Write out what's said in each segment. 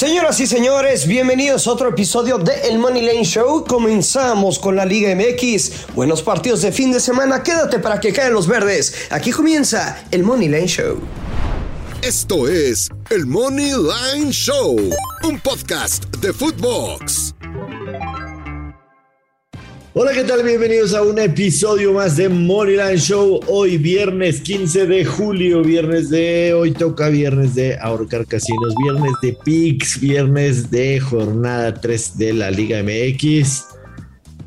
Señoras y señores, bienvenidos a otro episodio de El Money Lane Show. Comenzamos con la Liga MX. Buenos partidos de fin de semana. Quédate para que caen los verdes. Aquí comienza el Money Lane Show. Esto es el Money Line Show, un podcast de Footbox. Hola, ¿qué tal? Bienvenidos a un episodio más de Moneyline Show. Hoy viernes 15 de julio, viernes de hoy toca viernes de ahorcar casinos, viernes de PIX, viernes de jornada 3 de la Liga MX.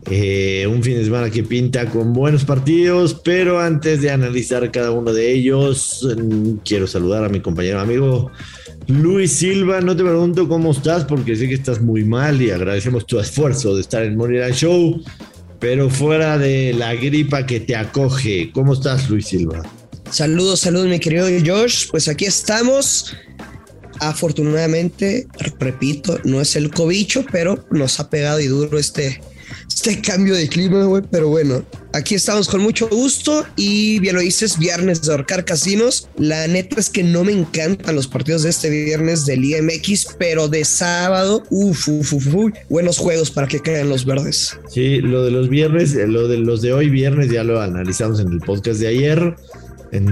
Eh, un fin de semana que pinta con buenos partidos, pero antes de analizar cada uno de ellos, mm, quiero saludar a mi compañero amigo Luis Silva. No te pregunto cómo estás, porque sé que estás muy mal y agradecemos tu esfuerzo de estar en Moneyline Show. Pero fuera de la gripa que te acoge, ¿cómo estás, Luis Silva? Saludos, saludos, mi querido Josh. Pues aquí estamos. Afortunadamente, repito, no es el cobicho, pero nos ha pegado y duro este, este cambio de clima, güey. Pero bueno, aquí estamos con mucho gusto y bien lo dices, viernes de ahorcar casinos. La neta es que no me encantan los partidos de este viernes del IMX, pero de sábado, uff, uff, uf, buenos juegos para que caigan los verdes. Sí, lo de los viernes, lo de los de hoy viernes ya lo analizamos en el podcast de ayer.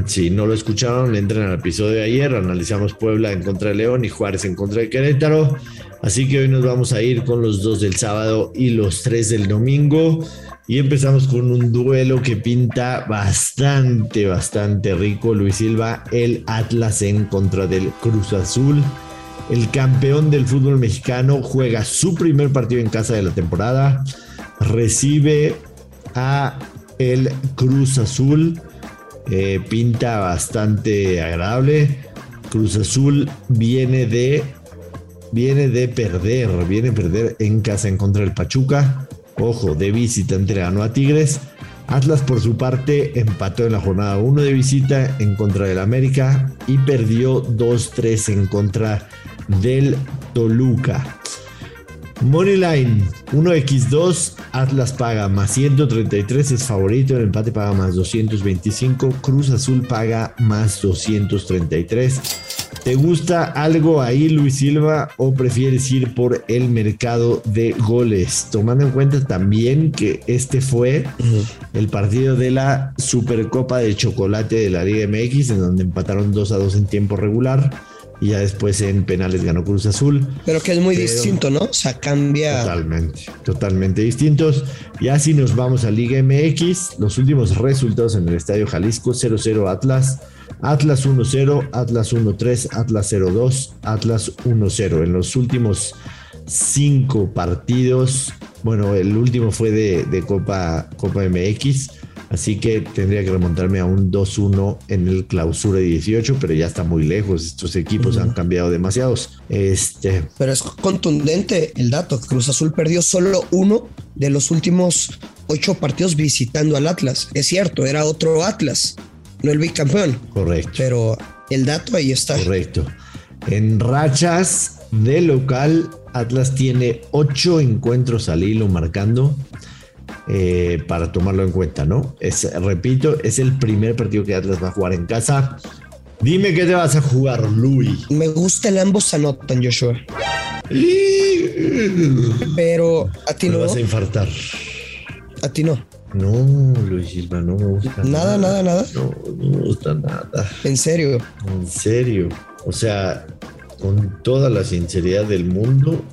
Si no lo escucharon, entren al episodio de ayer. Analizamos Puebla en contra de León y Juárez en contra de Querétaro. Así que hoy nos vamos a ir con los dos del sábado y los tres del domingo. Y empezamos con un duelo que pinta bastante, bastante rico. Luis Silva, el Atlas en contra del Cruz Azul. El campeón del fútbol mexicano juega su primer partido en casa de la temporada. Recibe a el Cruz Azul. Eh, pinta bastante agradable. Cruz Azul viene de viene de perder, viene a perder en casa en contra del Pachuca. Ojo, de visita ganó a Tigres. Atlas por su parte empató en la jornada 1 de visita en contra del América y perdió 2-3 en contra del Toluca. Moneyline 1x2, Atlas paga más 133, es favorito, el empate paga más 225, Cruz Azul paga más 233. ¿Te gusta algo ahí, Luis Silva, o prefieres ir por el mercado de goles? Tomando en cuenta también que este fue el partido de la Supercopa de Chocolate de la Liga MX, en donde empataron 2 a 2 en tiempo regular y ya después en penales ganó Cruz Azul. Pero que es muy distinto, ¿no? O sea, cambia. Totalmente, totalmente distintos. Y así nos vamos a Liga MX. Los últimos resultados en el Estadio Jalisco: 0-0 Atlas, Atlas 1-0, Atlas 1-3, Atlas 0-2, Atlas 1-0. En los últimos cinco partidos, bueno, el último fue de, de Copa, Copa MX. Así que tendría que remontarme a un 2-1 en el clausura 18, pero ya está muy lejos. Estos equipos han cambiado demasiados. Este. Pero es contundente el dato. Cruz Azul perdió solo uno de los últimos ocho partidos visitando al Atlas. Es cierto, era otro Atlas, no el bicampeón. Correcto. Pero el dato ahí está. Correcto. En rachas de local, Atlas tiene ocho encuentros al hilo marcando. Eh, para tomarlo en cuenta, ¿no? Es, repito, es el primer partido que Atlas va a jugar en casa. Dime qué te vas a jugar, Luis. Me gusta el ambos anotan, Joshua. Pero a ti Me no. vas a infartar. A ti no. No, Luis Silva, no me gusta. Nada, nada, nada. No, no me gusta nada. En serio. En serio. O sea, con toda la sinceridad del mundo,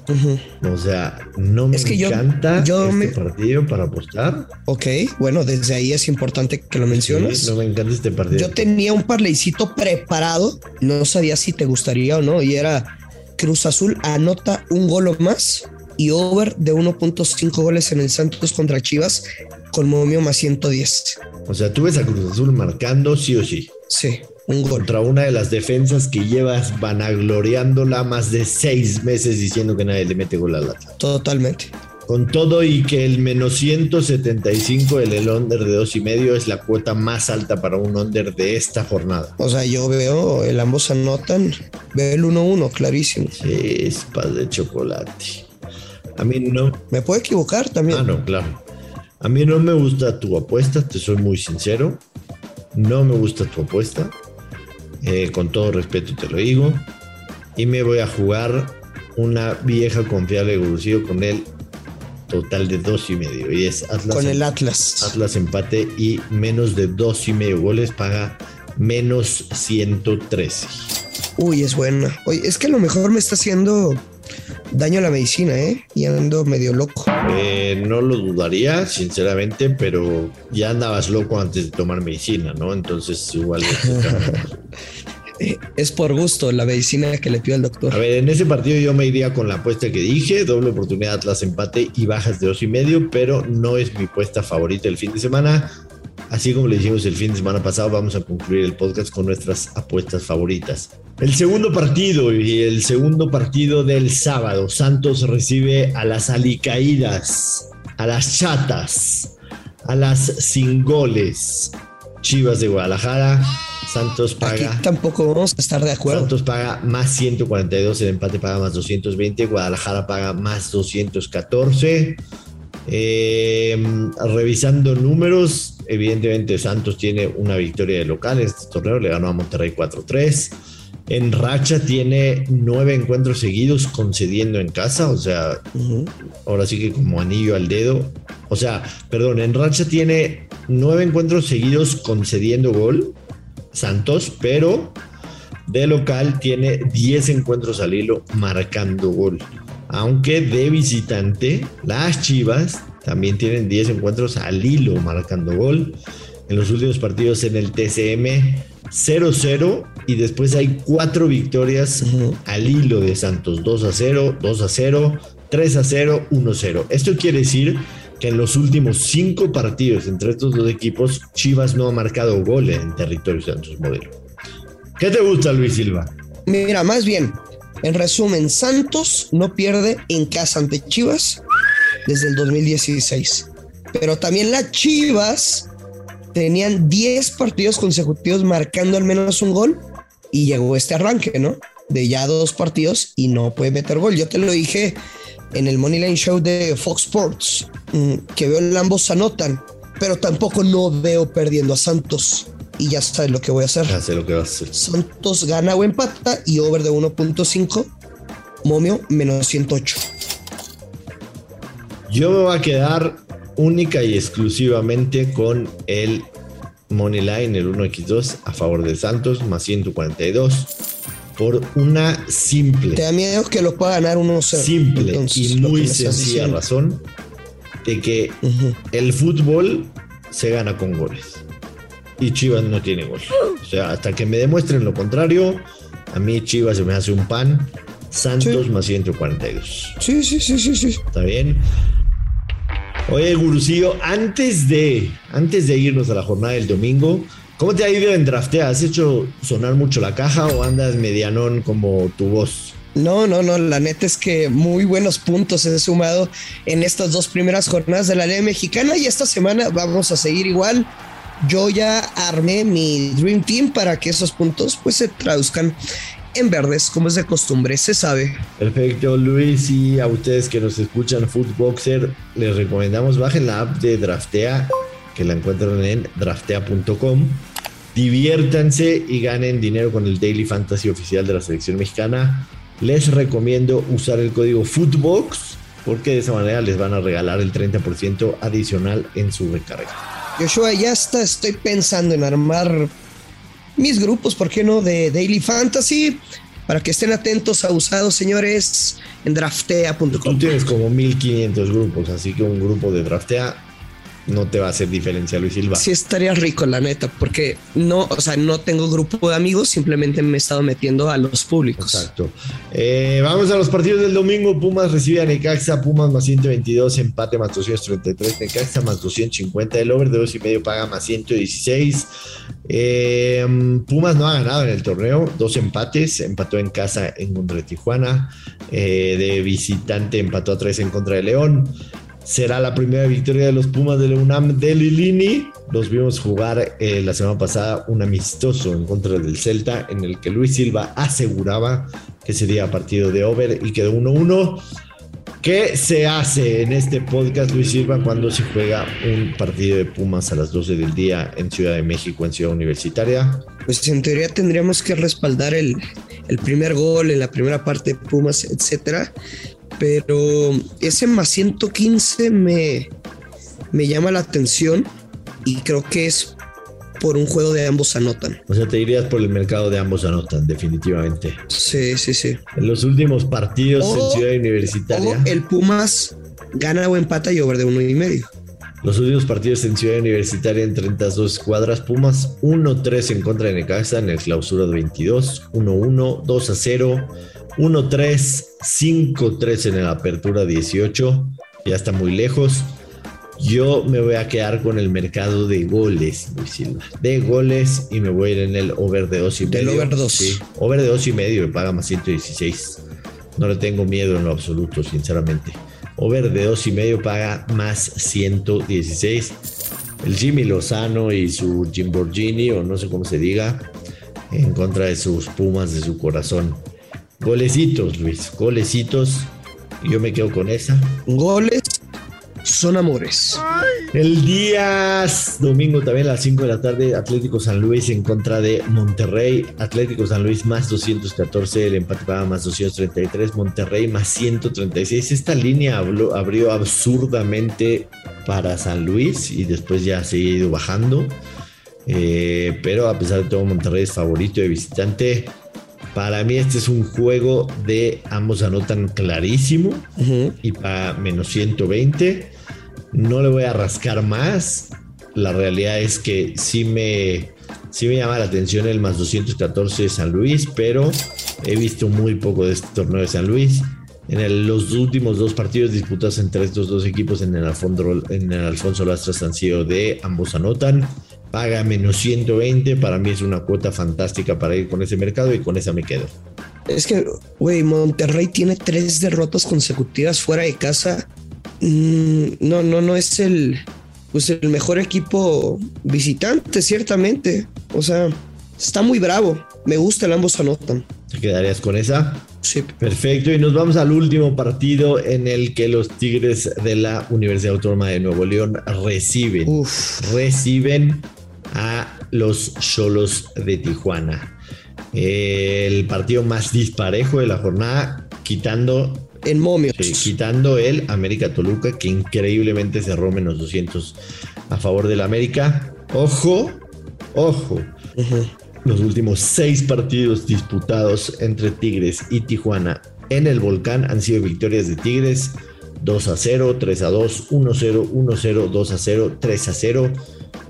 o sea, no me Es que yo- encanta yo este me- partido para apostar. Ok, bueno, desde ahí es importante que lo menciones. Sí, no me encanta este partido. Yo tenía un parleycito preparado, no sabía si te gustaría o no, y era Cruz Azul anota un gol o más y over de 1.5 goles en el Santos contra Chivas con momio más 110. O sea, tú ves a Cruz Azul marcando sí o sí. Sí, un. Contra una de las defensas que llevas vanagloriándola más de seis meses diciendo que nadie le mete gol al Atlas. Totalmente. Con todo y que el menos 175 del el under de dos y medio es la cuota más alta para un under de esta jornada. O sea, yo veo el ambos anotan, veo el 1-1, clarísimo. Chispas de chocolate. A mí no. Me puedo equivocar también. Ah, no, claro. A mí no me gusta tu apuesta, te soy muy sincero. No me gusta tu apuesta. Eh, con todo respeto te lo digo. Y me voy a jugar una vieja confiable de con el total de dos y medio. Y es Atlas. Con el Atlas. Atlas empate y menos de dos y medio goles paga menos 113. Uy, es buena. Oye, es que a lo mejor me está haciendo daño la medicina, ¿eh? Y ando medio loco. Eh, no lo dudaría, sinceramente, pero ya andabas loco antes de tomar medicina, ¿no? Entonces igual... Eh, es por gusto la medicina que le pido al A doctor. ver, en ese partido yo me iría con la apuesta que dije, doble oportunidad Atlas empate y bajas de dos y medio, pero no es mi apuesta favorita el fin de semana. Así como le dijimos el fin de semana pasado, vamos a concluir el podcast con nuestras apuestas favoritas. El segundo partido y el segundo partido del sábado, Santos recibe a las alicaídas, a las chatas, a las sin goles. Chivas de Guadalajara, Santos Aquí paga. tampoco vamos a estar de acuerdo. Santos paga más 142, el empate paga más 220, Guadalajara paga más 214. Eh, revisando números, evidentemente Santos tiene una victoria de local en este torneo, le ganó a Monterrey 4-3. En racha tiene nueve encuentros seguidos concediendo en casa, o sea, ahora sí que como anillo al dedo. O sea, perdón, en racha tiene nueve encuentros seguidos concediendo gol, Santos, pero de local tiene 10 encuentros al hilo marcando gol. Aunque de visitante, las Chivas también tienen 10 encuentros al hilo marcando gol. En los últimos partidos en el TCM 0-0 y después hay cuatro victorias al hilo de Santos. 2 a 0, 2 a 0, 3 a 0, 1 a 0. Esto quiere decir que en los últimos cinco partidos entre estos dos equipos, Chivas no ha marcado goles en territorio Santos Modelo. ¿Qué te gusta, Luis Silva? Mira, más bien, en resumen, Santos no pierde en casa ante Chivas desde el 2016. Pero también las Chivas tenían 10 partidos consecutivos marcando al menos un gol y llegó este arranque, ¿no? De ya dos partidos y no puede meter gol. Yo te lo dije en el Moneyline Show de Fox Sports, mm, que veo el ambos anotan, pero tampoco no veo perdiendo a Santos. Y ya sabes lo que voy a hacer. Ya sé lo que vas a hacer. Santos gana o empata y over de 1.5. Momio menos 108. Yo me voy a quedar única y exclusivamente con el Money Line, el 1x2 a favor de Santos, más 142, por una simple, Te da miedo que lo pueda ganar 1-0. simple Entonces, y muy sencilla razón de que el fútbol se gana con goles y Chivas no tiene gol. O sea, hasta que me demuestren lo contrario, a mí Chivas se me hace un pan. Santos Sí. más 142. Sí, sí, sí, sí, sí. ¿Está bien? Oye, Gurusillo, antes de, antes de irnos a la jornada del domingo, ¿cómo te ha ido en draftea? ¿Has hecho sonar mucho la caja o andas medianón como tu voz? No, no, no. La neta es que muy buenos puntos he sumado en estas dos primeras jornadas de la Liga Mexicana y esta semana vamos a seguir igual. Yo ya armé mi Dream Team para que esos puntos pues se traduzcan en verdes, como es de costumbre, se sabe. Perfecto, Luis, y a ustedes que nos escuchan, Footboxer, les recomendamos bajen la app de Draftea, que la encuentran en draftea.com. Diviértanse y ganen dinero con el Daily Fantasy oficial de la selección mexicana. Les recomiendo usar el código Footbox porque de esa manera les van a regalar el 30% adicional en su recarga. Joshua, ya está, estoy pensando en armar mis grupos, ¿por qué no? De Daily Fantasy, para que estén atentos a usados, señores, en Tú draftea.com. tienes como 1500 grupos, así que un grupo de Draftea no te va a hacer diferencia, Luis Silva. Sí estaría rico, la neta, porque no, o sea, no tengo grupo de amigos, simplemente me he estado metiendo a los públicos. Exacto. Eh, vamos a los partidos del domingo. Pumas recibe a Necaxa, Pumas más 122, empate más 233, Necaxa más 250, el over de dos y medio paga más 116. Eh, Pumas no ha ganado en el torneo, dos empates, empató en casa en contra de Tijuana, eh, de visitante empató a tres en contra de León. Será la primera victoria de los Pumas de la UNAM de Lilini. Los vimos jugar eh, la semana pasada un amistoso en contra del Celta, en el que Luis Silva aseguraba que sería partido de over y quedó 1-1. ¿Qué se hace en este podcast, Luis Silva, cuando se juega un partido de Pumas a las 12 del día en Ciudad de México, en Ciudad Universitaria? Pues en teoría tendríamos que respaldar el, el primer gol en la primera parte de Pumas, etcétera. Pero ese más 115 me, me llama la atención y creo que es por un juego de ambos anotan. O sea, te irías por el mercado de ambos anotan, definitivamente. Sí, sí, sí. En los últimos partidos en Ciudad Universitaria. el Pumas gana o empata y over de uno y medio. Los últimos partidos en Ciudad Universitaria en 32 cuadras, Pumas 1-3 en contra de Necaxa en el clausura 22, 1-1, 2-0, 1-3, 5-3 en la apertura 18, ya está muy lejos. Yo me voy a quedar con el mercado de goles, Luis Silva. De goles y me voy a ir en el over de 2 y medio. over 2. Sí, over de 2 y medio me paga más 116. No le tengo miedo en lo absoluto, sinceramente. Over de 2 y medio paga más 116. El Jimmy Lozano y su Jimborghini, o no sé cómo se diga, en contra de sus Pumas de su corazón. Golecitos, Luis, golecitos. Yo me quedo con esa. Goles son amores. El día domingo también a las 5 de la tarde, Atlético San Luis en contra de Monterrey. Atlético San Luis más 214, el empate paga más 233, Monterrey más 136. Esta línea abrió absurdamente para San Luis y después ya se ha ido bajando. Eh, pero a pesar de todo, Monterrey es favorito de visitante. Para mí este es un juego de ambos anotan clarísimo y para menos 120 no le voy a rascar más. La realidad es que sí me, sí me llama la atención el más 214 de San Luis, pero he visto muy poco de este torneo de San Luis. En los últimos dos partidos disputados entre estos dos equipos en el Alfonso, en el Alfonso Lastras han sido de ambos anotan. Paga menos 120. Para mí es una cuota fantástica para ir con ese mercado y con esa me quedo. Es que, güey, Monterrey tiene tres derrotas consecutivas fuera de casa Mm, no, no, no es el, pues el mejor equipo visitante, ciertamente. O sea, está muy bravo. Me gusta el ambos anotan. ¿Te quedarías con esa? Sí. Perfecto. Y nos vamos al último partido en el que los Tigres de la Universidad Autónoma de Nuevo León reciben, reciben a los Cholos de Tijuana. El partido más disparejo de la jornada, quitando en momios. quitando el América Toluca, que increíblemente cerró menos 200 a favor del América. Ojo, ojo. Los últimos seis partidos disputados entre Tigres y Tijuana en el volcán han sido victorias de Tigres 2 a 0, 3 a 2, 1 a 0, 1 a 0, 2 a 0, 3 a 0.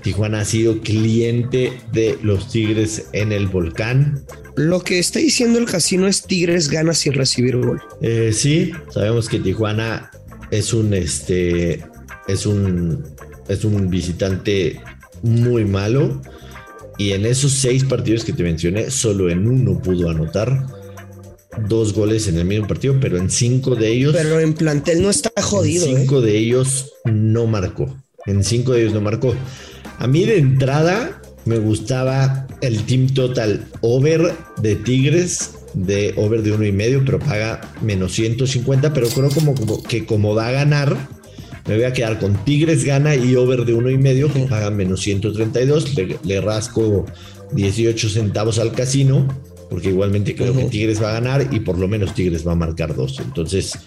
Tijuana ha sido cliente de los Tigres en el volcán. Lo que está diciendo el casino es Tigres gana sin recibir gol. Eh, sí, sabemos que Tijuana es un este es un es un visitante muy malo y en esos seis partidos que te mencioné solo en uno pudo anotar dos goles en el mismo partido, pero en cinco de ellos. Pero en plantel no está jodido. En cinco ¿eh? de ellos no marcó. En cinco de ellos no marcó. A mí de entrada me gustaba el Team Total Over de Tigres, de over de uno y medio, pero paga menos 150, pero creo como, que como va a ganar, me voy a quedar con Tigres gana y over de uno y medio, que paga menos 132, le, le rasco 18 centavos al casino, porque igualmente creo que Tigres va a ganar y por lo menos Tigres va a marcar dos. Entonces,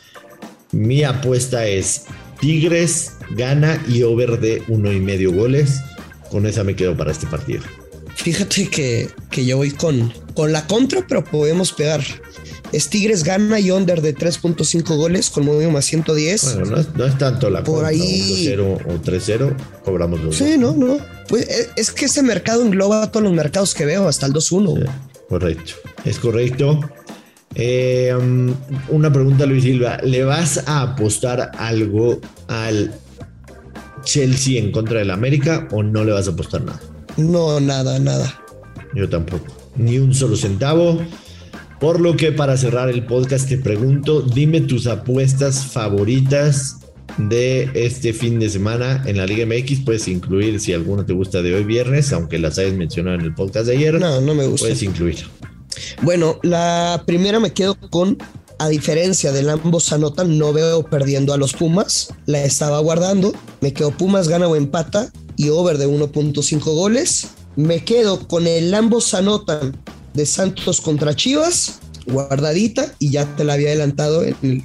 mi apuesta es Tigres gana y over de uno y medio goles con esa me quedo para este partido. Fíjate que, yo voy con, con la contra, pero podemos pegar. Es Tigres gana y under de 3.5 goles con movimiento más 110. Bueno, no es, tanto la Por ahí... 0 o 3-0, cobramos los Sí, no, no. Pues eh, es que ese mercado engloba todos los mercados que veo, hasta el 2-1. correcto, es correcto. Eh, um, una pregunta, Luis Silva. ¿Le vas a apostar algo al Chelsea en contra del América o no le vas a apostar nada? No, nada, nada. Yo tampoco. Ni un solo centavo. Por lo que para cerrar el podcast te pregunto, dime tus apuestas favoritas de este fin de semana en la Liga MX. Puedes incluir si alguno te gusta de hoy viernes, aunque las hayas mencionado en el podcast de ayer. No, no me gusta. Puedes incluir. Bueno, la primera me quedo con a diferencia del ambos anotan, no veo perdiendo a los Pumas. La estaba guardando. Me quedo Pumas gana o empata y over de 1.5 goles. Me quedo con el ambos anotan de Santos contra Chivas guardadita y ya te la había adelantado en el,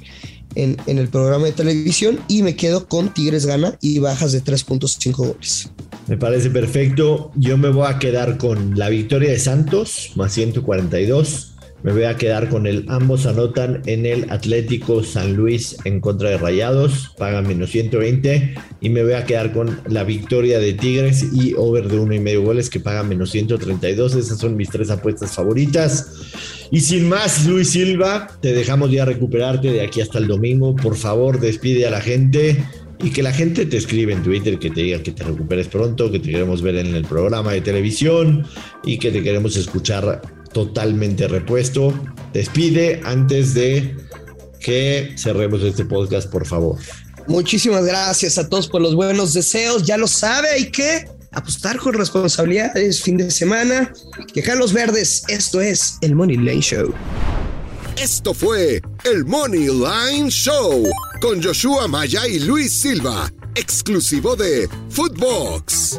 en, el programa de televisión y me quedo con Tigres gana y bajas de 3.5 goles. Me parece perfecto. Yo me voy a quedar con la victoria de Santos, más 142. Me voy a quedar con el ambos anotan en el Atlético San Luis en contra de Rayados, paga menos 120. Y me voy a quedar con la victoria de Tigres y over de uno y medio goles que paga menos 132. Esas son mis tres apuestas favoritas. Y sin más, Luis Silva, te dejamos ya recuperarte de aquí hasta el domingo. Por favor, despide a la gente y que la gente te escriba en Twitter, que te diga que te recuperes pronto, que te queremos ver en el programa de televisión y que te queremos escuchar totalmente repuesto. Despide antes de que cerremos este podcast, por favor. Muchísimas gracias a todos por los buenos deseos. Ya lo sabe, hay que apostar con responsabilidad. Es fin de semana. Que los verdes. Esto es el Money Line Show. Esto fue el Money Line Show con Joshua Maya y Luis Silva, exclusivo de Footbox.